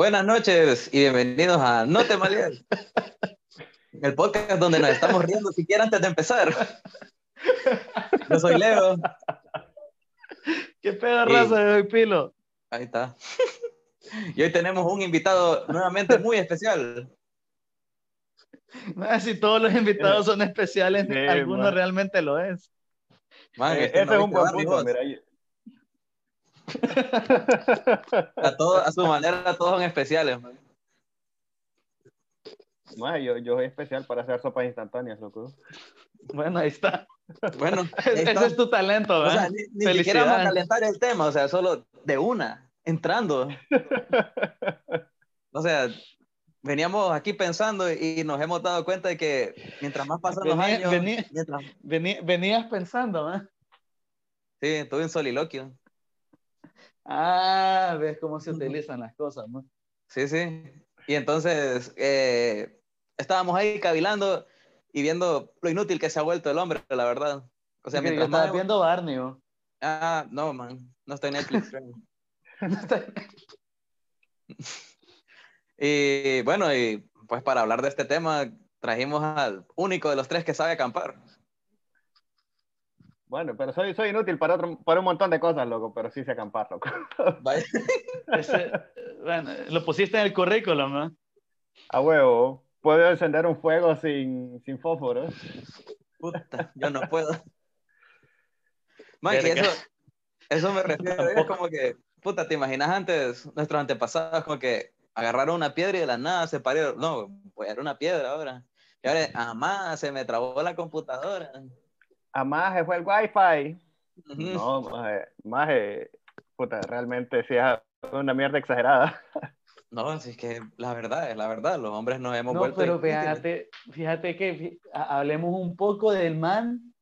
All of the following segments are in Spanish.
Buenas noches y bienvenidos a No te malíes, el podcast donde nos estamos riendo siquiera antes de empezar. Yo soy Leo. ¿Qué pedo raza de hoy, Pilo? Ahí está. Y hoy tenemos un invitado nuevamente muy especial. No, si todos los invitados son especiales, Sí, alguno man. realmente lo es. Man, Eh, este no es un buen punto, mira. A, todo- a su manera todos son especiales. man. Yo, yo soy especial para hacer sopas instantáneas, loco. Bueno, ahí está. Bueno, ahí Ese está. es tu talento, O sea, ¿verdad? ni, ni siquiera vamos a calentar el tema, o sea, solo de una, entrando. O sea, veníamos aquí pensando y nos hemos dado cuenta de que mientras más pasan los Venía- años, venía- mientras... Vení- venías pensando, ¿verdad? Sí, tuve un soliloquio. Ah, ves cómo se utilizan las cosas, ¿no? Sí, sí. Y entonces eh, estábamos ahí cavilando y viendo lo inútil que se ha vuelto el hombre, la verdad. O sea, mientras estaba más... viendo Barney, ¿no? Ah, no, man, no estoy en Netflix. creo. Y bueno, y pues para hablar de este tema, trajimos al único de los tres que sabe acampar. Bueno, pero soy, soy inútil para, otro, para un montón de cosas, loco, pero sí sé acampar, loco. Ese- bueno, lo pusiste en el currículum, ¿no? A huevo, puedo encender un fuego sin, sin fósforos. Puta, yo no puedo. Man, y eso, eso me refiero, es como que, puta, ¿te imaginas antes, nuestros antepasados, como que agarraron una piedra y de la nada se parieron? No, pues era una piedra ahora. Y ahora, ah, se me trabó la computadora. A maje fue el wifi. Ujú. No, maje, maje, puta, realmente sí es una mierda exagerada. No, si es que la verdad es la verdad, los hombres nos hemos No, vuelto pero fíjate, fíjate que hablemos un poco del man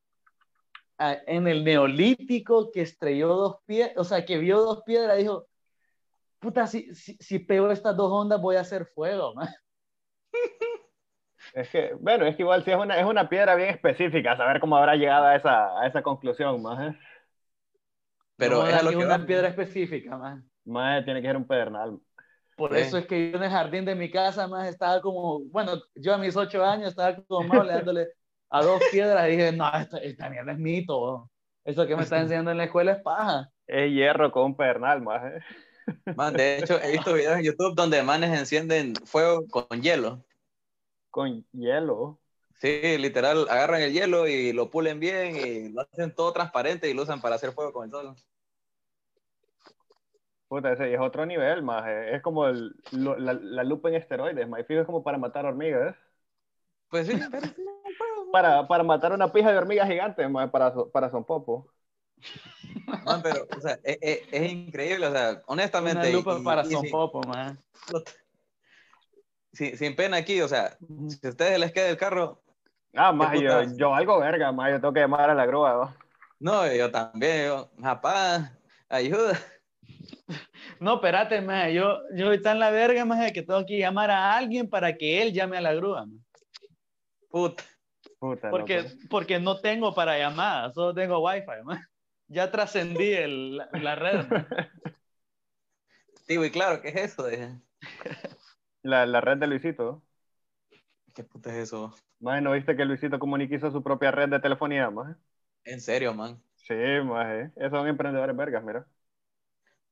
en el neolítico que estrelló dos piedras, o sea, que vio dos piedras y dijo, puta, si, si, si pego estas dos ondas voy a hacer fuego, man. Es que, bueno, es que igual sí es una, es una piedra bien específica, saber cómo habrá llegado a esa, a esa conclusión, maje. Pero No es a lo que una vamos. piedra específica, man. Maje, tiene que ser un pedernal. Por Sí. eso es que yo en el jardín de mi casa más estaba como, bueno, yo a mis ocho años estaba como Maule dándole a dos piedras y dije, no, esta, esta mierda es mito. Eso que me está enseñando en la escuela es paja. Es hierro con un pedernal, maje. Man, de hecho, he visto videos en YouTube donde manes encienden fuego con hielo. Con hielo. Sí, literal, agarran el hielo y lo pulen bien y lo hacen todo transparente y lo usan para hacer fuego con el sol. Puta, ese es otro nivel, maje. Es como el- lo- la, la lupa en esteroides, maje. Fijo, es como para matar hormigas. Pues sí, pero. Para, para matar una pija de hormiga gigante, maje, para, para son popo. Man, pero, o sea, es, es- es increíble, o sea, honestamente. Una lupa y- para y Son Popo, man. Sin, sin pena aquí, o sea, si a ustedes les queda el carro, Ah, maje, yo, yo algo verga, maje. Yo tengo que llamar a la grúa, ¿va? no, yo también, yo, papá, ayuda. No, espérate, man. Yo, yo ahorita en la verga, man, que tengo que llamar a alguien para que él llame a la grúa, man. Puta. Puta, Porque, loco. porque no tengo para llamadas, solo tengo wifi, man. Ya trascendí el- la, la red. Digo, y claro, ¿qué es eso? Dije, La, la red de Luisito. ¿Qué puta es eso? Maje, ¿no viste que Luisito Comunica hizo su propia red de telefonía, maje? En serio, man. Sí, maje. Esos son emprendedores vergas, mira.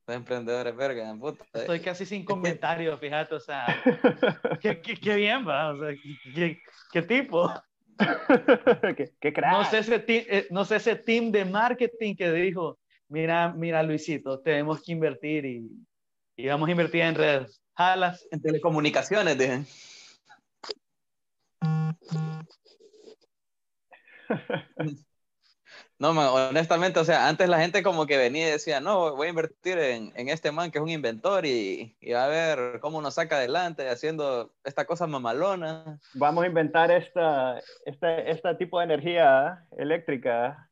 Los emprendedores, verga, puta. Estoy casi sin comentarios, fíjate, o sea, qué, qué- qué bien, va, o sea, qué, qué tipo. qué, qué crack. No sé, ese ti- eh, no sé ese team de marketing que dijo, mira, mira Luisito, tenemos que invertir y, y vamos a invertir en redes. Jalas. En telecomunicaciones, dije. No, man, honestamente, o sea, antes la gente como que venía y decía, no, voy a invertir en, en este man que es un inventor y, y va a ver cómo nos saca adelante haciendo esta cosa mamalona. Vamos a inventar esta, esta, este tipo de energía eléctrica.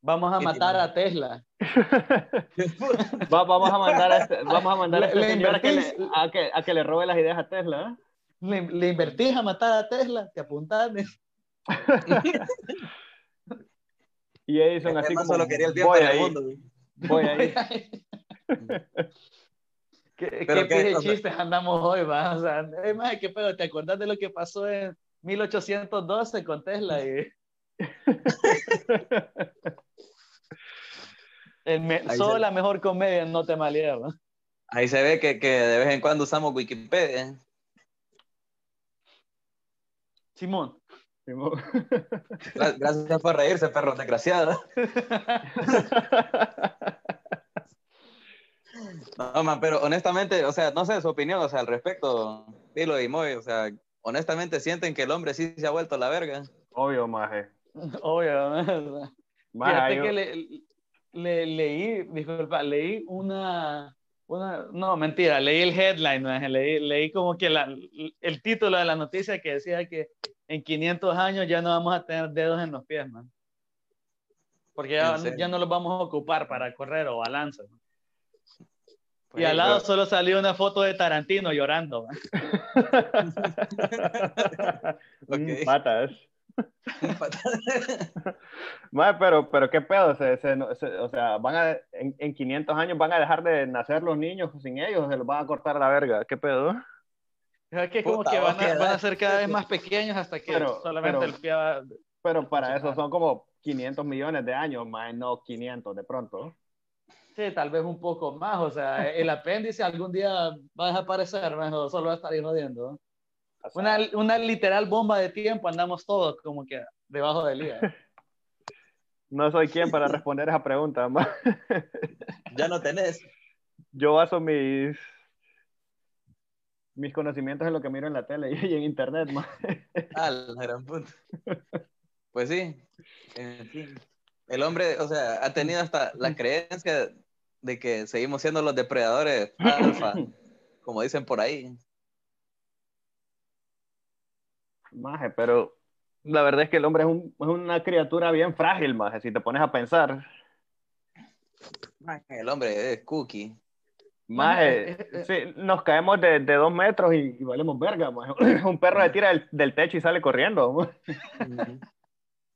Vamos a ¿Qué matar a Tesla. Va- vamos a mandar a este, vamos a mandar a, Le- este le señor a que le, a, que, a que le robe las ideas a Tesla. ¿eh? Le, le invertís a matar a Tesla, te apuntaste. Y Edison Este así como, solo quería el bien voy ahí, mundo. voy ahí. ¿Qué, Pero qué qué, pije o sea- chistes andamos hoy, va? O sea, maje, ¿qué pedo? ¿Te acordás de lo que pasó en 1812 con Tesla? Y me- solo la mejor comedia no te malea, va. Ahí se ve que, que de vez en cuando usamos Wikipedia. Simón. Simón. Gra- Gracias por reírse, perro desgraciado. No, man, pero honestamente, o sea, no sé su opinión, o sea, al respecto, Pilo y Moy, o sea, honestamente sienten que el hombre sí se ha vuelto la verga. Obvio, maje. Obvio, ¿no? Maje, Fíjate hay- que le, le- leí, disculpa, leí una, una, no, mentira, leí el headline, maje, leí, leí como que la- el título de la noticia que decía que en 500 años ya no vamos a tener dedos en los pies, man. Porque ya, no los vamos a ocupar para correr o balanza. man. Pues, Y al lado solo salió una foto de Tarantino llorando. man. Ok. Mm, Patas. Maje, pero, pero qué pedo, se, se- se- o sea, van a, en, en 500 años van a dejar de nacer los niños sin ellos, se los van a cortar la verga, qué pedo. Es que como Puta, que van a, van a ser cada vez más pequeños hasta que Pero- solamente pero- el pie va... Pero para eso son como 500 millones de años, más no 500 de pronto. Sí, tal vez un poco más, o sea, el apéndice algún día va a desaparecer, mejor solo va a estar. ¿no? O sea, Una, una literal bomba de tiempo, andamos todos como que debajo del hígado. No soy quien para responder esa pregunta, ma. Ya no tenés. Yo baso mis mis conocimientos en lo que miro en la tele y en internet, ma. Ah, la gran puta. Pues sí. En fin. El hombre, o sea, ha tenido hasta la creencia de que seguimos siendo los depredadores alfa, como dicen por ahí. Maje, pero la verdad es que el hombre es, un- es una criatura bien frágil, maje, si te pones a pensar. El hombre es cookie. Maje, eh, eh, sí, nos caemos de, de dos metros y, y valemos verga, maje. Un perro se tira del, del techo y sale corriendo. ma.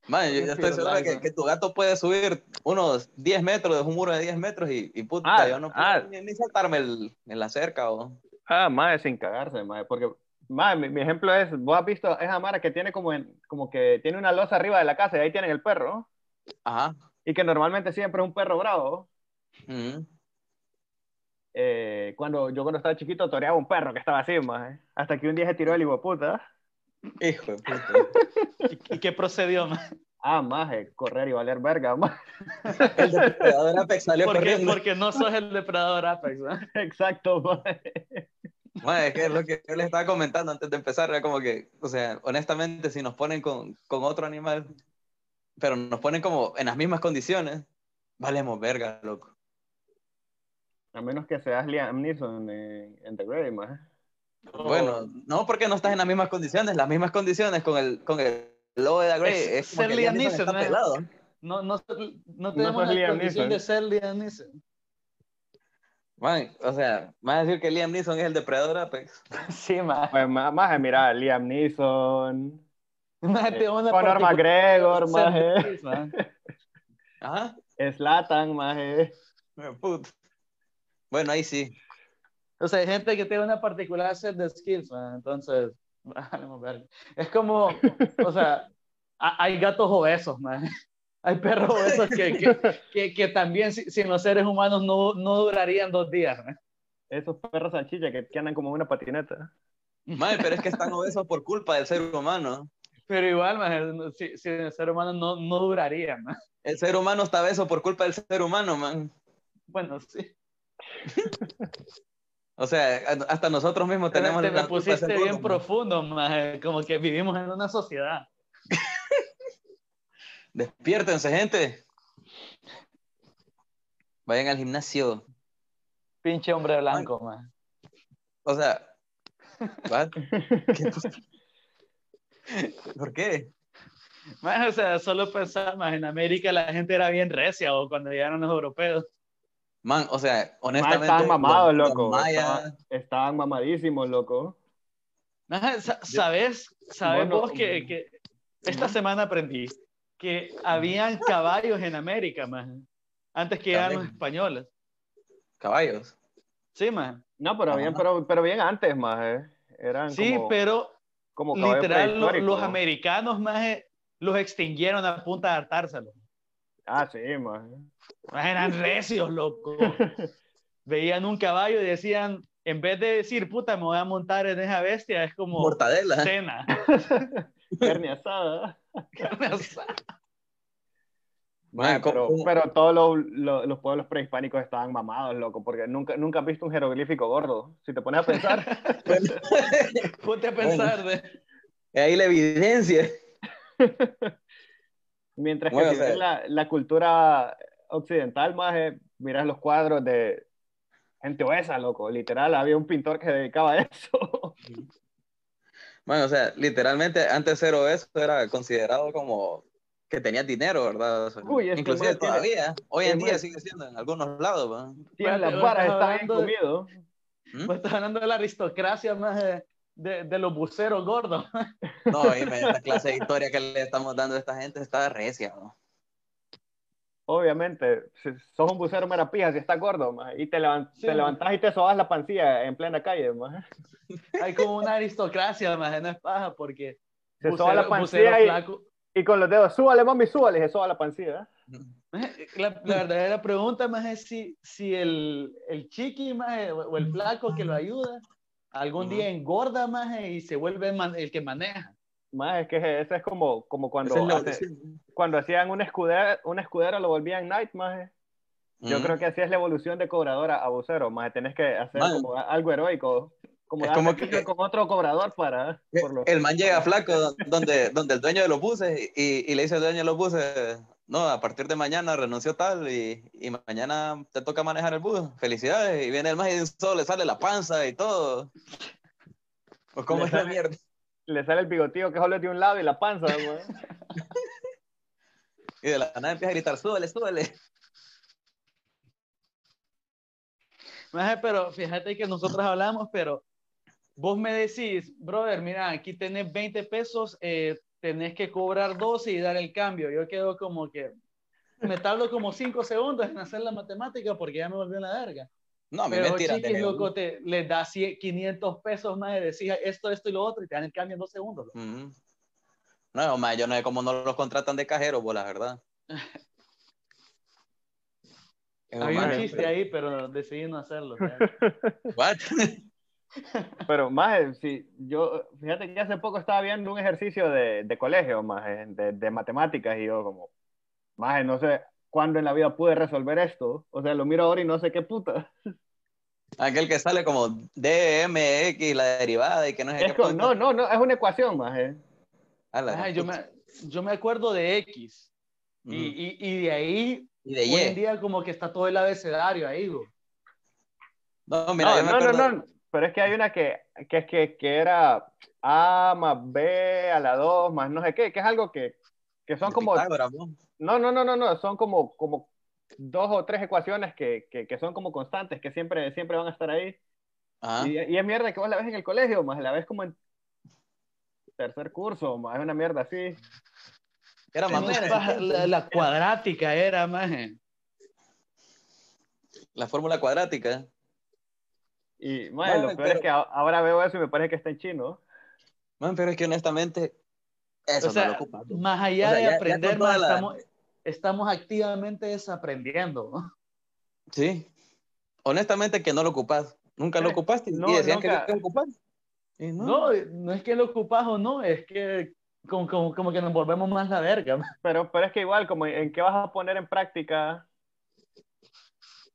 Man, yo, yo estoy seguro de que, tu gato puede subir unos 10 metros, de un muro de 10 metros y, y puta, Ah, yo no puedo ah. ni, ni saltarme el- en la cerca. O... Ah, maje, sin cagarse, maje, porque, maje, mi, mi ejemplo es, vos has visto esa mara que tiene como, en, como que tiene una losa arriba de la casa y ahí tienen el perro, Ajá. y que normalmente siempre es un perro bravo. Ujú. Eh, cuando yo cuando estaba chiquito toreaba un perro que estaba así, maje, hasta que un día se tiró el hijo de puta. Hijo de puta. ¿Y, y qué procedió? man? Ah, maje, correr y valer verga, maje. El depredador Apex salió Porque, corriendo. porque no sos el depredador Apex, ¿no? Exacto, maje. Man, es que es lo que yo les estaba comentando antes de empezar, era como que, o sea, honestamente, si nos ponen con, con otro animal, pero nos ponen como en las mismas condiciones, valemos verga, loco. A menos que seas Liam Neeson en, en The Grey, maje. Bueno, no porque no estás en las mismas condiciones, las mismas condiciones con el, con el logo de la Grey. Es Es, como ser Liam Neeson Neeson, está ¿no? pelado. No, no, no tenemos sos la Liam condición Neeson. de ser Liam Neeson. Man, o sea, vas a decir que Liam Neeson es el depredador Apex. Sí, man. Pues, ma- maje, mira, Liam Neeson, Man, eh, Conor McGregor, man. Ajá. Slatan. Put. Bueno, ahí sí. O sea, hay gente que tiene una particular set de skills, man. Entonces, vamos a ver. Es como, o sea, ha- hay gatos obesos, man. Hay perros obesos que, que, que, que también si- sin los seres humanos no, no durarían dos días, man. Esos perros salchicha que, que andan como una patineta. Man, pero es que están obesos por culpa del ser humano. Pero igual, man, si, si el ser humano no, no duraría, man. El ser humano está obeso por culpa del ser humano, man. Bueno, sí. O sea, hasta nosotros mismos tenemos Te me la culpa de pusiste bien profundo, man. Como que vivimos en una sociedad. Despiértense, gente. Vayan al gimnasio. Pinche hombre blanco, man. O sea, ¿what? ¿Qué? ¿por qué? Man, o sea, solo pensar, man, en América la gente era bien recia o cuando llegaron los europeos. Man, o sea, honestamente. estaban mamados, los- loco. los mayas- Estaban, estaban mamadísimos, loco. Man, sa- ¿Sabes? ¿Sabes Bueno, vos que, que esta semana aprendí que habían caballos en América, man? Antes que llegaran los españoles. caballos. Sí, maje. No, pero bien, pero, pero bien antes, más, eh. Eran Sí, como, pero como literal lo- los prehistóricos. americanos, maje, los extinguieron a punta de hartárselos. Ah, sí, más. Eran recios, loco. Veían un caballo y decían, en vez de decir, puta, me voy a montar en esa bestia, es como Mortadela. cena. Carne asada. Carne asada. Maje, Man, pero, ¿cómo- pero todos los, los- los pueblos prehispánicos estaban mamados, loco, porque nunca, nunca has visto un jeroglífico gordo. Si te pones a pensar, Ponte a pensar de... ahí la evidencia. mientras que Bueno, si o sea- ves la, la cultura occidental, más miras los cuadros de gente obesa, loco. Literal, había un pintor que se dedicaba a eso. Bueno, o sea, literalmente antes ser obeso era considerado como que tenías dinero, ¿verdad? O sea, Uy, es que inclusive tiene- todavía, hoy en día sigue siendo en algunos lados, ¿va? Tiene Bueno, las varas, estás está bien comido. ¿Mm? Pues estás hablando de la aristocracia más de, de- de los buceros gordos. No, y la clase de historia que le estamos dando a esta gente está recia, ¿no? Obviamente, si sos un bucero mera pija, si estás gordo, más, y te, levan- Sí, te levantás y te sobas la pancilla en plena calle, más. Hay como una aristocracia más, no es paja, porque Se soba la bucero pancilla y, flaco. y con los dedos, súbale, mami, súbale, se soba la pancilla. La, la verdadera pregunta más es si, si el, el chiqui más o o el flaco que lo ayuda algún Ujú. día engorda más y se vuelve el que maneja. Más es que ese es como, como cuando, es la hace- cuando hacían un escudero, un escudero lo volvían Knight, más. Yo Ujú. creo que así es la evolución de cobradora a bucero, más tenés que hacer Man. como algo heroico, como Es como que- con otro cobrador para... por lo- El man llega flaco donde, donde el dueño de los buses y, y le dice al dueño de los buses, no, a partir de mañana renunció tal y, y mañana te toca manejar el bus. Felicidades. Y viene el man y de un solo le sale la panza y todo. Pues cómo Le es la sale- mierda. Le sale el bigotillo que solo es de un lado y la panza, más. Y de la nada empieza a gritar, súbele, súbele. Maje, pero fíjate que nosotros hablamos, pero vos me decís, brother, mira, aquí tenés 20 pesos, eh, tenés que cobrar 12 y dar el cambio. Yo quedo como que me tardo como 5 segundos en hacer la matemática porque ya me volvió la verga. No, a mí Pero me tiran chiquis, de loco, te, les da 100, 500 pesos más y decís esto, esto y lo otro y te dan el cambio en dos segundos. No, ma, yo no sé cómo no los contratan de cajeros, vos, la verdad. Había un chiste pero- ahí, pero decidí no hacerlo. What? Pero más, si yo, fíjate que hace poco estaba viendo un ejercicio de, de colegio, más de, de matemáticas, y yo como, más no sé cuándo en la vida pude resolver esto. O sea, lo miro ahora y no sé qué puta. Aquel que sale como DMX, la derivada y que no sé Es qué puta. no, no, no, es una ecuación, más. Ay, yo, me, yo me acuerdo de X y, y, y de ahí, Y de hoy en día como que está todo el abecedario ahí. No, mira, no, yo me no, no, acuerdo. no, pero es que hay una que, que, que, que era A más B a la 2 más no sé qué, que es algo que, que son de como, Pitágoras, ¿no? No, no, no, no, no, son como, como dos o tres ecuaciones que, que, que son como constantes, que siempre, siempre van a estar ahí. Ajá. Y, y es mierda que vos la ves en el colegio, más la ves como en tercer curso, más es una mierda así. Era más la, la cuadrática era, maje. La fórmula cuadrática. Y, No, lo peor pero- es que ahora veo eso y me parece que está en chino. Man, pero es que honestamente, eso O sea, no lo más allá O sea, de ya- aprender, más la- estamos, estamos activamente desaprendiendo. Sí. Honestamente que no lo ocupas. Nunca lo Eh, ocupaste no, y decían nunca. que lo ocupas. Y no. No, no es que lo ocupas o no, es que como, como, como que nos volvemos más la verga. Pero, pero es que igual, como en qué vas a poner en práctica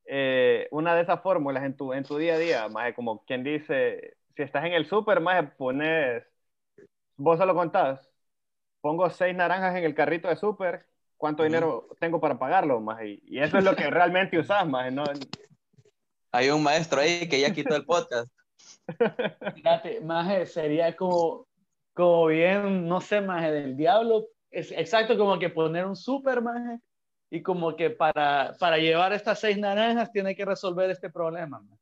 eh, una de esas fórmulas en tu, en tu día a día, más como quien dice, si estás en el súper, más pones, vos solo contás, pongo seis naranjas en el carrito de súper, ¿cuánto dinero tengo para pagarlo? Más? Y, y eso es lo que realmente usás, más, ¿no? Hay un maestro ahí que ya quitó el podcast. Fíjate, maje, sería como, como bien, no sé, maje, del diablo. Es exacto como que poner un super, maje, y como que para, para llevar estas seis naranjas tiene que resolver este problema. maje.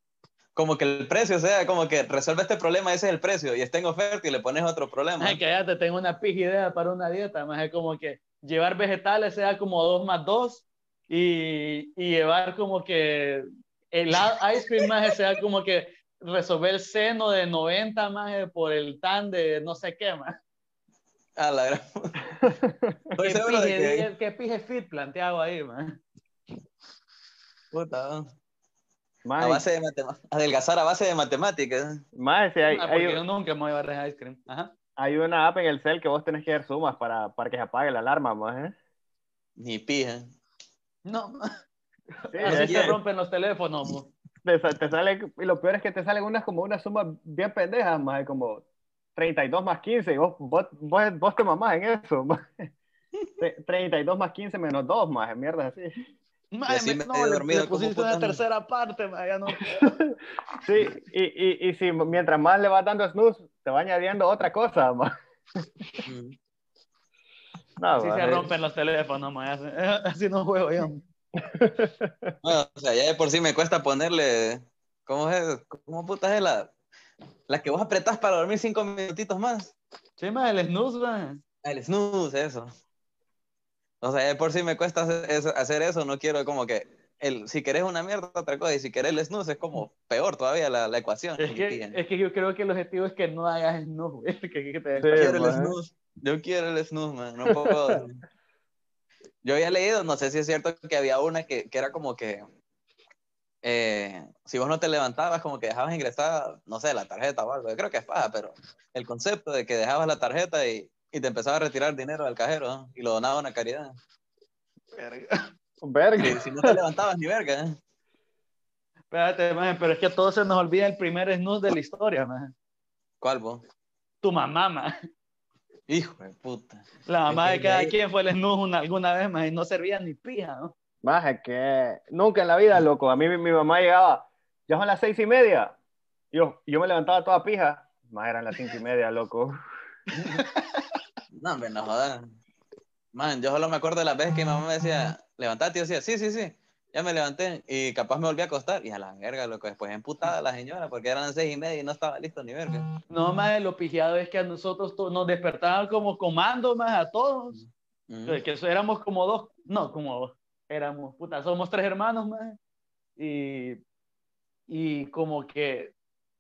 Como que el precio sea, como que resuelve este problema, ese es el precio, y está en oferta y le pones otro problema. Maje, que ya te tengo una pija idea para una dieta, maje, como que llevar vegetales sea como dos más dos y, y llevar como que el a- ice cream más sea como que resolver el seno de 90 más por el tan de no sé qué más. A la gran. Estoy ¿Qué seguro de pije, que. qué pije fit planteado ahí, más? Puta, a Más, base de matemáticas. Adelgazar a base de matemáticas. más, sí, hay, Ah, hay, yo nunca me voy a llevar ice cream. Ajá. Hay una app en el cel que vos tenés que dar sumas para, para que se apague la alarma, más, ¿eh? Ni pija. No, Sí, así se rompen los teléfonos. mo. te, te sale, y lo peor es que te salen unas como unas sumas bien pendejas, más como 32 más 15, y vos, vos, vos, vos te mamás en eso, más. Tre- 32 más 15 menos 2, más, mierda así. Mae, así me- no, le- dormido le pusiste una madre. tercera parte, mae, ya no. Sí, y, y, y si mientras más le vas dando snooze, te va añadiendo otra cosa. Mm. No, Así ma, se rompen los teléfonos, mae, así, así no juego yo. Bueno, o sea, ya de por sí me cuesta ponerle. ¿Cómo es? ¿Cómo putas es la, la que vos apretás para dormir cinco minutitos más? Sí, mae, el snooze, mae. El snooze, eso. O sea, ya de por sí me cuesta hacer eso, no quiero como que. El, si querés una mierda, otra cosa, y si querés el snooze es como peor todavía la, la ecuación. Es que, es que yo creo que el objetivo es que no hagas snooze, güey. Que, que te Sí, Yo quiero el man. snooze. Yo quiero el snooze, man. No puedo. Yo había leído, no sé si es cierto, que había una que, que era como que eh, si vos no te levantabas, como que dejabas ingresar, no sé, la tarjeta o algo. Yo creo que es paja, pero el concepto de que dejabas la tarjeta y, y te empezaba a retirar dinero del cajero ¿no? y lo donaba a una caridad. Verga. Y si no te levantabas ni verga. ¿eh? Espérate, mae, pero es que a todos se nos olvida el primer snooze de la historia, mae. ¿Cuál vos? Tu mamá, mae. Hijo de puta. La mamá Es de que cada ahí- quien fue el una- alguna vez, mae, y no servía ni pija, ¿no? Más es que nunca en la vida, loco. A mí mi, mi mamá llegaba, ya son las seis y media. Yo, yo me levantaba toda pija. Más eran las cinco y media, loco. No, hombre, no jodas. Man, yo solo me acuerdo de las veces que mi mamá me decía, levantate, y yo decía, sí, sí, sí, ya me levanté, y capaz me volví a acostar, y a la verga, loco, después emputada la señora, porque eran las seis y media y no estaba listo ni verga. No, mae, lo pijeado es que a nosotros nos despertaban como comando, más a todos. Mm. Que eso éramos como dos, no, como éramos, puta, somos tres hermanos, más. Y, y como que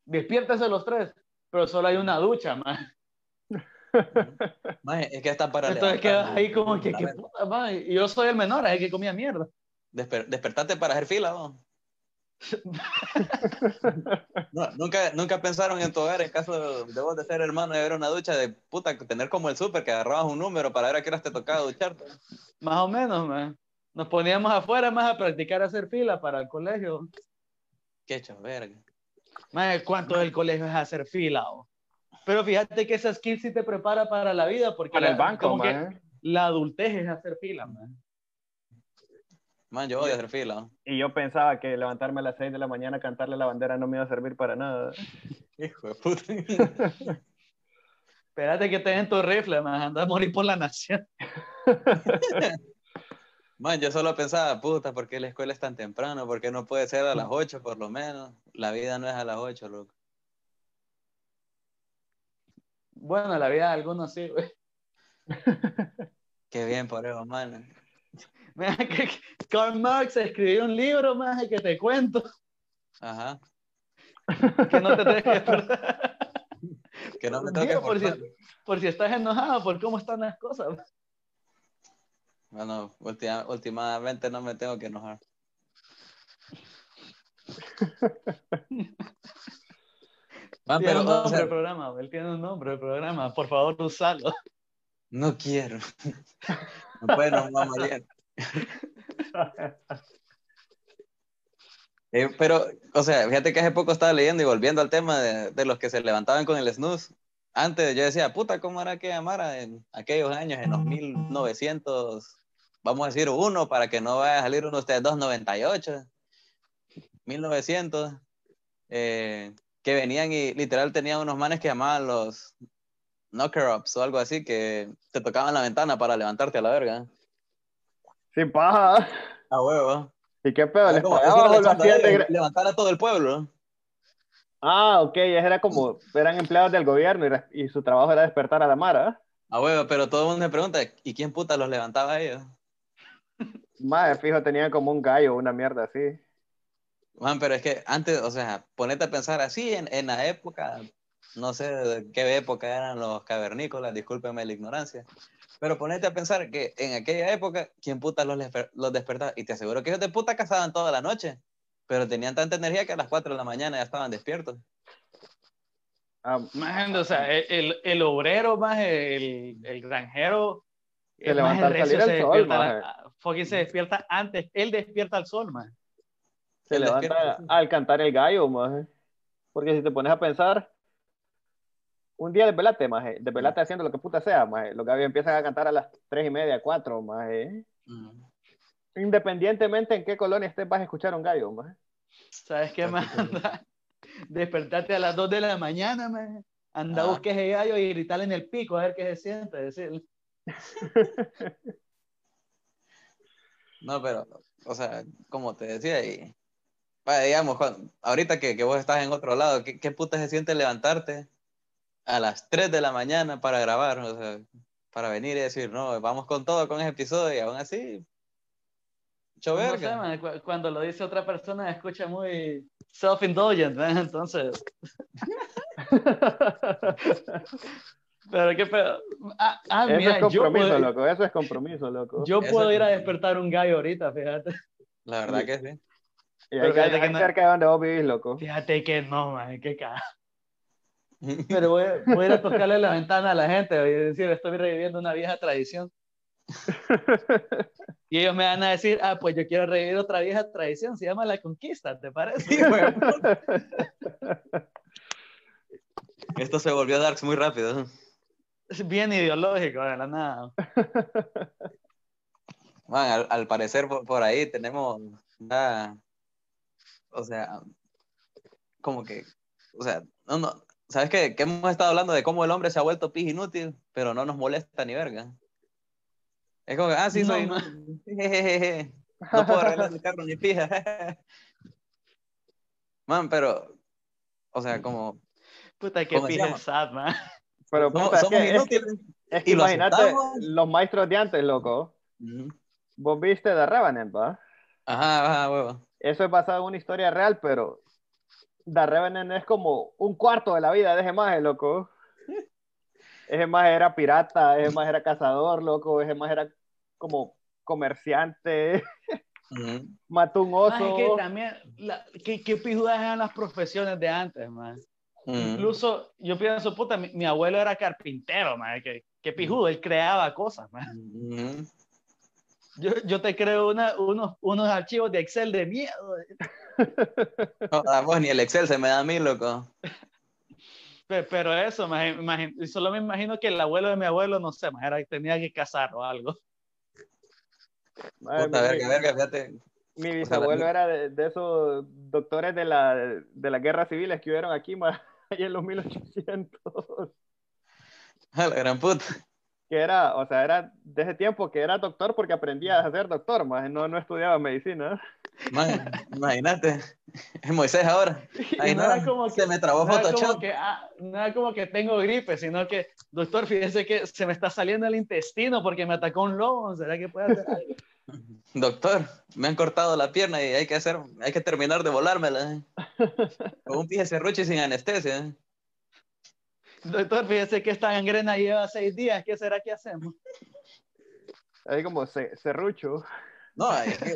despiértese los tres, pero solo hay una ducha, más. Es que está para Entonces quedas ahí como que, verga. puta, mae. Yo soy el menor, es el que comía mierda. Desper- despertate para hacer fila, ¿no? No, nunca, nunca pensaron en tu hogar, en caso de vos de ser hermano y haber una ducha de puta, tener como el súper, que agarrabas un número para ver a qué horas te tocaba ducharte. Más o menos, man. Nos poníamos afuera más a practicar hacer fila para el colegio. Qué hecho, verga. Más ¿cuánto del colegio es hacer fila? oh? Pero fíjate que esa skill sí te prepara para la vida, porque Para la- el banco, como que man. la adultez es hacer fila, man. Man, yo odio hacer fila. Y yo pensaba que levantarme a las seis de la mañana a cantarle la bandera no me iba a servir para nada. Hijo de puta. Espérate que te den tu rifle, man. Anda a morir por la nación. Man, yo solo pensaba, puta, ¿por qué la escuela es tan temprano? ¿Por qué no puede ser a las 8 por lo menos? La vida no es a las 8, loco. Bueno, la vida de algunos sí, güey. Qué bien por eso, man. Mira que que Karl Marx escribió un libro, más que te cuento, Ajá. que no te tenés que. Que no me por, si, por si estás enojado por cómo están las cosas. Bueno, última- últimamente no me tengo que enojar. Man, tiene pero, un o nombre sea, el programa, él tiene un nombre el programa. Por favor, usalo. no quiero. No puede, no, mamá, María. Eh, pero, o sea, fíjate que hace poco estaba leyendo y volviendo al tema de, de los que se levantaban con el snooze. Antes yo decía, puta, ¿cómo era que llamara en aquellos años, en los 1900, vamos a decir uno, para que no vaya a salir uno de ustedes 298, 1900, eh, que venían y literal tenían unos manes que llamaban los knocker-ups o algo así, que te tocaban la ventana para levantarte a la verga. Sin paja. A huevo. ¿Y qué pedo? ¿Les Como- pagaba eso o era lo la hacían chamba de de gra- levantar a todo el pueblo. Ah, ok, era como, eran empleados del gobierno y, su trabajo era despertar a la Mara. A huevo, pero todo el mundo me pregunta, ¿y quién puta los levantaba a ellos? Más fijo, tenían como un gallo, una mierda así. Man, pero es que antes, o sea, ponete a pensar así en, en la época, no sé de qué época eran los cavernícolas, discúlpenme la ignorancia, pero ponete a pensar que en aquella época, ¿quién puta los, los despertaba? Y te aseguro que ellos de puta cazaban toda la noche, pero tenían tanta energía que a las 4 de la mañana ya estaban despiertos. Ah, o sea, el, el, el obrero, más el, el granjero. Se levanta más, al salir se el sol, a- fucking se despierta antes, él despierta al sol, más. Se levanta al cantar el gallo, maje. Porque si te pones a pensar, un día desvelate, maje, desvelate haciendo lo que puta sea, maje. Los gallos empiezan a cantar a las tres y media, cuatro, maje. Mm. Independientemente en qué colonia estés, vas a escuchar un gallo, maje. ¿Sabes qué más? Despertarte a las 2 de la mañana, man. Anda, Ah. busque ese gallo y gritarle en el pico a ver qué se siente. Decirle. No, pero, o sea, como te decía, y, vaya, digamos, ahorita que, que vos estás en otro lado, ¿qué, ¿qué puta se siente levantarte a las 3 de la mañana para grabar? O sea, para venir y decir, no, vamos con todo con ese episodio y aún así, No sé, man, cu- cuando lo dice otra persona, escucha muy self-indulgent. Entonces. Pero qué pedo. Ah, ah, Eso mira, es compromiso, puedo, loco. Eso es compromiso, loco. yo Eso puedo ir a despertar un gallo ahorita, fíjate. La verdad que sí. Y pero hay fíjate que no- cerca de donde vos vivís, loco. Fíjate que no, man, qué caga. Pero voy, voy a ir a tocarle la ventana a la gente y decir, estoy reviviendo una vieja tradición. Y ellos me van a decir, ah, pues yo quiero revivir otra vieja tradición, se llama la conquista, ¿te parece? Sí. Esto se volvió Darks muy rápido. Es bien ideológico, de la nada. Man, al, al parecer por, por ahí tenemos una, o sea, como que, o sea, no, no, ¿sabes qué? Que hemos estado hablando de cómo el hombre se ha vuelto pis inútil, pero no nos molesta ni verga. Es como que, ah, sí, No, soy. Jejeje. No puedo arreglar mi carro ni pija. Man, pero, o sea, como, Puta, que ¿Cómo pija sad, man. Pero somos, puta, es somos que, es, inútiles. es que imagínate aceptamos. los maestros de antes, loco. Ujú. Vos viste The Revenant, ¿va? Ajá, ajá, huevo. Eso es basado en una historia real, pero The Revenant es como un cuarto de la vida de ese maje, loco. Ese maje era pirata, ese maje era cazador, loco, ese maje era como comerciante, Ujú. mató un oso. que también, la, qué, qué pijudas eran las profesiones de antes, man. Ujú. Incluso, yo pienso, puta, mi, mi abuelo era carpintero, man. Qué, qué pijudo, él creaba cosas, man. Yo, yo te creo una, unos, unos archivos de Excel de miedo. No, vos ni el Excel se me da a mí, loco. Pe- Pero eso, solo me imagino que el abuelo de mi abuelo, no sé, era, tenía que casar o algo. Maje, Puta, mi- verga, verga, fíjate. Mi O sea, bisabuelo era de, de esos doctores de la, de las guerras civiles que hubieron aquí más en los 1800. A la gran puta. Que era, o sea, era de ese tiempo que era doctor porque aprendía a ser doctor, más no, no estudiaba medicina. Man, imagínate. Es Moisés ahora. Ay, Y no, era como se que- me trabó No Photoshop. que, ah, no era como que tengo gripe, sino que, doctor, fíjese que se me está saliendo el intestino porque me atacó un lobo. ¿Será que puede hacer algo? Doctor, me han cortado la pierna y hay que hacer, hay que terminar de volármela. Con un pie serrucho y sin anestesia. Doctor, fíjese que esta gangrena lleva seis días. ¿Qué será que hacemos? Así como serrucho. No, es que-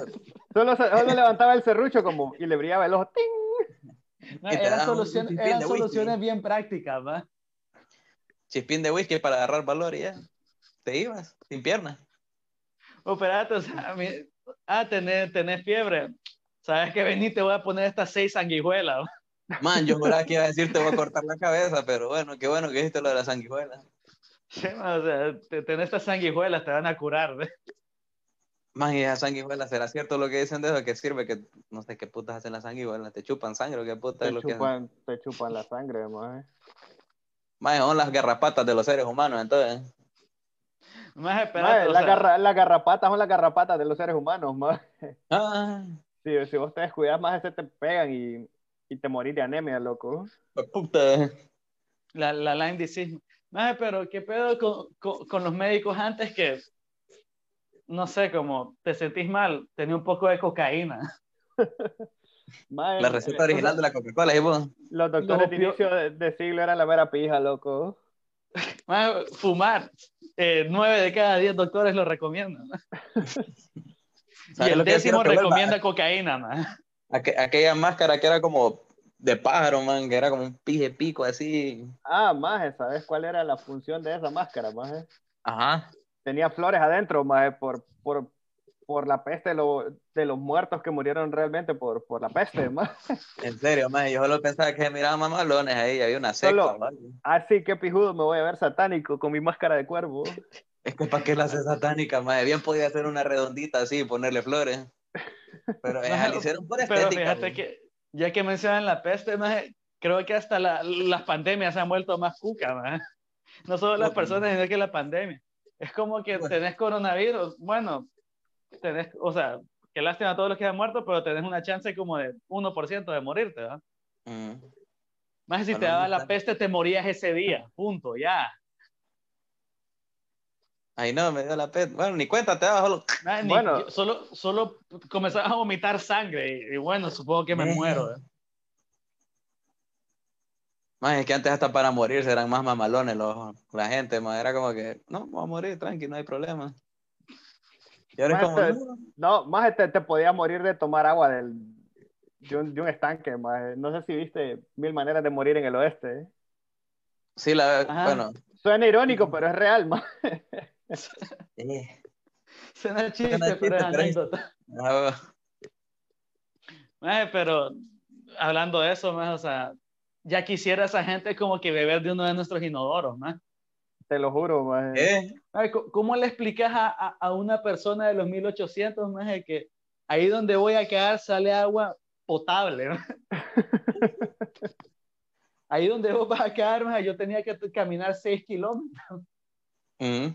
Solo, levantaba el serrucho como y le brillaba el ojo. ¡ting! No, eran soluciones, whisky. bien prácticas, ¿va? chispín de whisky para agarrar valor y ya. Te ibas, sin pierna. Operate, o sea, a mí, ah, tenés, tenés fiebre. Sabes que vení, te voy a poner estas seis sanguijuelas. ¿va? Man, yo juraba que iba a decir te voy a cortar la cabeza, pero bueno, qué bueno que dijiste lo de la sanguijuela. Sí, o sea, te- tenés estas sanguijuelas, te van a curar. ¿ve? Man, y esa sanguijuela, ¿será cierto lo que dicen de eso? Que sirve que, no sé qué putas hacen las sanguijuelas, te chupan sangre o qué putas Te es lo que hacen. chupan, te chupan la sangre, maje. Man, son las garrapatas de los seres humanos, entonces. Más Maje, esperate, o las, sea, garra- las garrapatas son las garrapatas de los seres humanos, maje. Ah, Si, si vos te descuidas más, se te pegan y, y te morís de anemia, loco. puta. la, la Lyme disease. Maje, pero qué pedo con, con, con los médicos antes que, no sé, como te sentís mal, tenía un poco de cocaína. Maje, La receta original de la Coca-Cola, ¿y vos? Los doctores No, de inicio de, de siglo eran la mera pija, loco. Maje, fumar. Eh, nueve de cada diez doctores lo recomiendan. Y ¿Sabes el décimo recomienda cocaína, man. Aqu- aquella máscara que era como de pájaro, man, que era como un pije pico así. Ah, maje, ¿sabes cuál era la función de esa máscara, maje? Ajá. Tenía flores adentro, maje, por, por, por la peste de, lo- de los muertos que murieron realmente por, por la peste, maje. En serio, man, yo solo pensaba que se miraban mamalones ahí, había una secta. Solo- man. Así que pijudo me voy a ver satánico con mi máscara de cuervo. Es que para qué la hace satánica, man. Bien podía hacer una redondita así y ponerle flores. Pero eh, le hicieron por Pero estética. fíjate man. que, ya que mencionan la peste, maje, creo que hasta la- las pandemias se han vuelto más cuca, maje. No solo las personas, sino que la pandemia. Es como que Bueno. tenés coronavirus, bueno, tenés, o sea, que lástima a todos los que han muerto, pero tenés una chance como de 1% de morirte, ¿verdad? Mm. Más si te daba la peste, te morías ese día, punto, ya. Ay, no, me dio la pet. Bueno, ni cuenta te daba, ni- Bueno. yo solo, solo comenzabas a vomitar sangre y, y bueno, supongo que me muero. ¿eh? Más es que antes hasta para morirse eran más mamalones los, la gente, más era como que, no, vamos a morir, tranqui, no hay problema. Y ahora es como, Maje, no, más te, te podías morir de tomar agua del, de, un, de un estanque, maje. No sé si viste Mil Maneras de Morir en el Oeste. ¿eh? sí, la, Ajá. bueno, Suena irónico, pero es real, maje. eh, Suena chiste, Suena pero es chiste, pero es- anécdota. ah, Maje, pero hablando de eso, maje, o sea, ya quisiera esa gente como que beber de uno de nuestros inodoros, maje. Te lo juro, maje. co- ¿Cómo le explicas a, a- a una persona de los 1800, maje, que ahí donde voy a quedar sale agua potable? Ahí donde vos vas a quedar, maje, yo tenía que caminar 6 kilómetros Mm.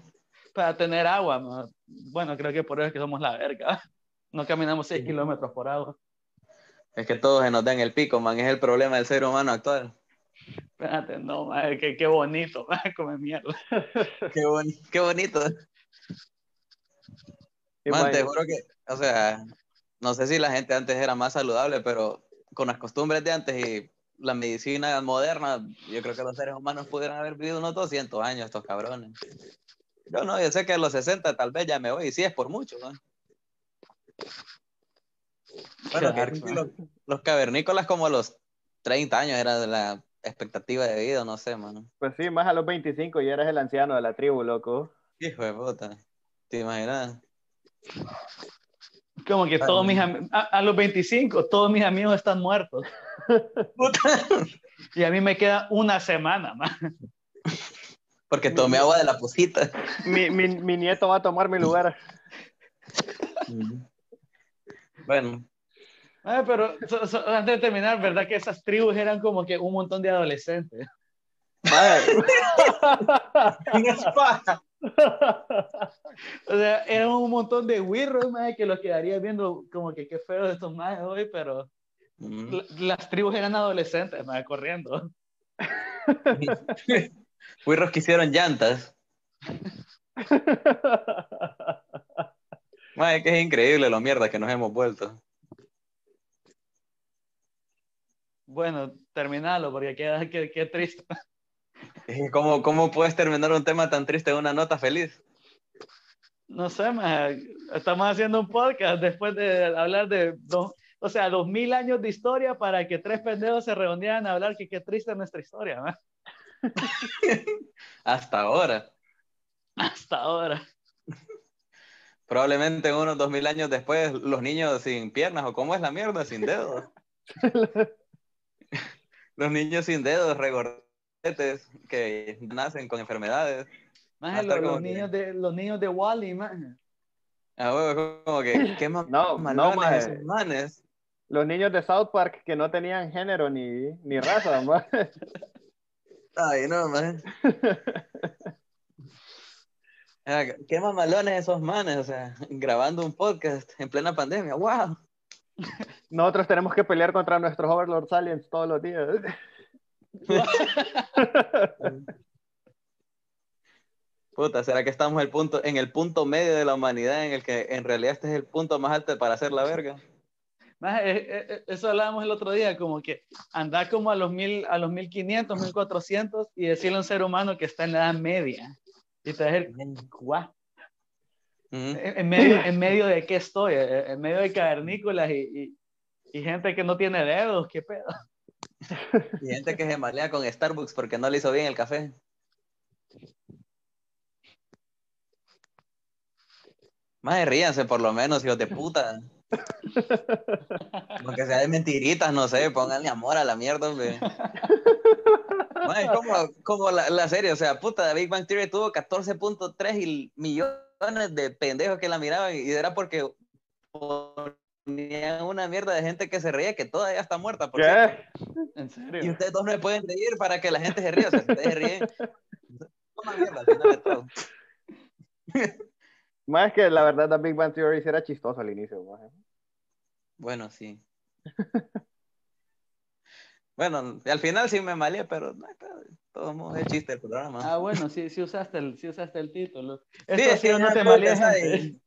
Para tener agua. Bueno, creo que por eso es que somos la verga. No caminamos 6 Sí. kilómetros por agua. Es que todos se nos dan el pico, man, es el problema del ser humano actual. Espérate, no, maje, qué, qué bonito, maje, come mierda. Qué, boni- qué bonito. Man, te juro que, o sea, no sé si la gente antes era más saludable, pero con las costumbres de antes y la medicina moderna, yo creo que los seres humanos pudieran haber vivido unos 200 años, estos cabrones. Yo no, yo sé que a los 60 tal vez ya me voy, y sí es por mucho, ¿no? Bueno, que los, los cavernícolas como a los 30 años era de la expectativa de vida, no sé, mano. Pues sí, más a los 25 y eres el anciano de la tribu, loco. Hijo de puta. ¿Te imaginas? Como que todos mis a, a los 25, todos mis amigos están muertos. Y a mí me queda una semana más. Porque tomé agua de la pusita. Mi, mi, mi nieto va a tomar mi lugar. Bueno, Ah, pero so- so- antes de terminar, ¿verdad que esas tribus eran como que un montón de adolescentes? O sea, eran un montón de wirros, más que los quedaría viendo como que qué feo de estos más hoy, pero mm. la- las tribus eran adolescentes, más corriendo. Wirros que hicieron llantas. Madre, que es increíble lo mierda que nos hemos vuelto. Bueno, terminalo, porque queda qué, qué triste. Que ¿Cómo, ¿Cómo puedes terminar un tema tan triste en una nota feliz? No sé, más estamos haciendo un podcast después de hablar de dos, o sea, dos mil años de historia para que tres pendejos se reunieran a hablar que qué triste es nuestra historia, ¿no? Hasta ahora. hasta ahora. Probablemente unos dos mil años después, los niños sin piernas, o cómo es la mierda, sin dedos. los niños sin dedos, regordetes, que nacen con enfermedades. Más los, que- niños de, los niños de Wally, más. A huevo, como que, ¿qué más No, no, maje. manes? Los niños de South Park que no tenían género ni, ni raza. Ay, no, man. Ah, Qué mamalones esos manes, o sea, grabando un podcast en plena pandemia, wow. Nosotros tenemos que pelear contra nuestros Overlord Aliens todos los días. Puta, ¿será que estamos el punto, en el punto medio de la humanidad en el que en realidad este es el punto más alto para hacer la verga? Maje, eh, eh, eh, eso hablábamos el otro día, como que andar como a los, mil, a los 1500, 1400 y decirle a un ser humano que está en la edad media. Y te vas "Guau. ¿En, medio, ¿En medio de qué estoy? ¿En en medio de cavernícolas y, y- y gente que no tiene dedos? ¿Qué pedo? Y gente que se malea con Starbucks porque no le hizo bien el café. Más ríanse por lo menos, hijos de puta. Aunque sea de mentiritas, no sé, pónganle amor a la mierda, hombre. Mae, como, como la, la serie, o sea, puta, Big Bang Theory tuvo 14.3 y millones de pendejos que la miraban y era porque ponían una mierda de gente que se reía que todavía está muerta. Por. ¿Qué? ¿En Y serio? ustedes dos no me pueden reír para que la gente se ría. O sea, ustedes ríen. Toma mierda, al final de todo. Más que la verdad, The Big Bang Theory era chistoso al inicio. maje. Bueno, sí. Bueno, al final sí me malé, pero no modos es chiste el programa. Ah, bueno, sí, sí usaste el, sí usaste el título. Sí, Esto sí, no te gente.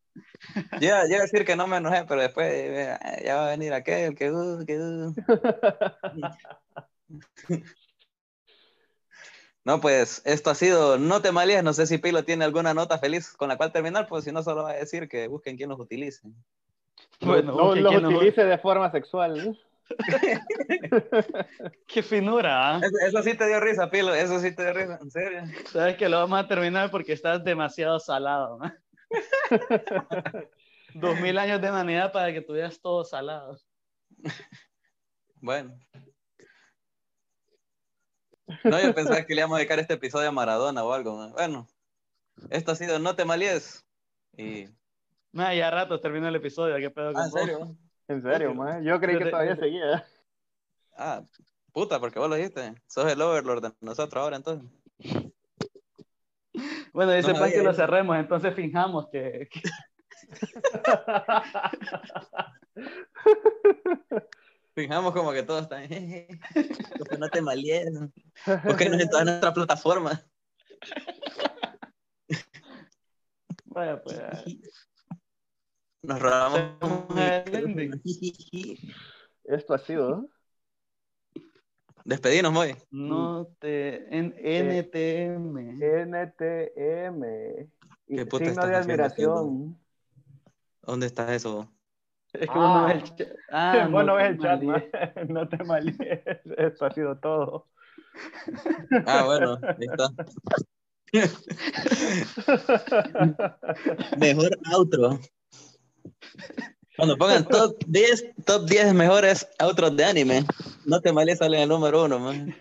Yo iba yo iba a decir que no me enojé, pero después eh, ya va a venir aquel que uh, que uh. No, pues esto ha sido No te malíes. No sé si Pilo tiene alguna nota feliz con la cual terminar, pues si no, solo va a decir que busquen quien los utilice. Bueno, no los utilice de forma sexual. Qué finura, ¿ah? Eso, eso sí te dio risa, Pilo. Eso sí te dio risa, en serio. Sabes que lo vamos a terminar porque estás demasiado salado, ¿no? Dos mil años de humanidad para que tuvieras todo salado. Bueno. No, yo pensaba que le íbamos a dedicar este episodio a Maradona o algo. man. Bueno, esto ha sido No te malíes. Y... Nah, ya a rato termina el episodio, qué pedo con Ah, ¿en vos? serio? En serio, maje. Yo creí que todavía seguía. Ah, puta, porque vos lo dijiste. Sos el overlord de nosotros ahora, entonces. Bueno, dice No Pan que había lo cerremos, entonces fijamos que, que- Fijamos como que todos están. Porque no te malíes. Porque no en toda nuestra plataforma. Vaya, pues. Nos robamos. Esto ha sido. Despedinos, Moy. No te. En, Eh, NTM. NTM. ¿Qué puta signo de haciendo, admiración. ¿Dónde está eso? Es que vos no Ah. ves el chat. Ah, Vos no te ves el chat, maje. No te malíes. Esto ha sido todo. Ah, bueno, ahí está. Mejor outro. Cuando pongan top 10, top 10 mejores outros de anime, no te malíes sale en el número uno, man.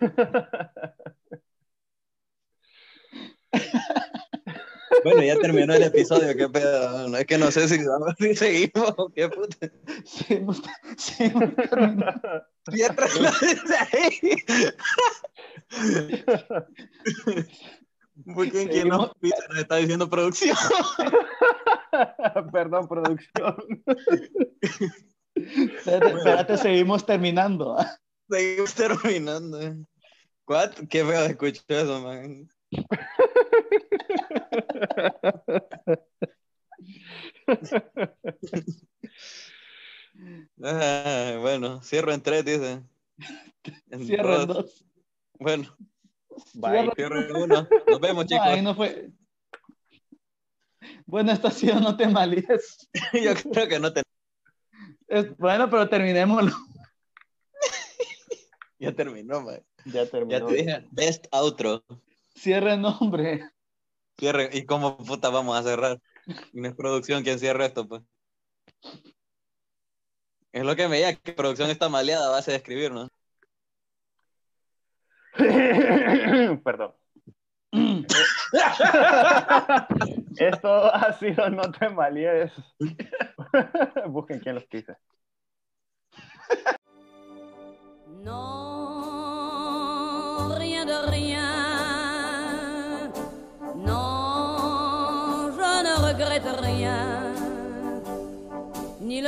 Bueno, ya terminó el episodio, qué pedo. No, es que no sé si, si seguimos o qué puta. Sí, hemos- sí, hemos terminado. Ya trasladense ahí. ¿Por qué quién nos está diciendo producción. Perdón, producción. Espérate, espérate, seguimos terminando. Seguimos terminando. What? Qué feo escucho eso, man. Ah, bueno, cierro en tres, dice. En Cierra en dos. Bueno, Bye. cierro en uno. Nos vemos, chicos. ahí no fue. Bueno, esta ha sido No te malíes. Yo creo que no te... Es- bueno, pero terminémoslo. Ya terminó, man. Ya Ya terminó. te dije, best outro. Cierre el nombre. Cierre. ¿Y cómo puta vamos a cerrar? No es producción quien cierra esto, pues. Es lo que me diga que producción está maleada a base de escribir, ¿no? Perdón. Esto ha sido No te malíes. Busquen quién los quise. Non, rien de rien. Ni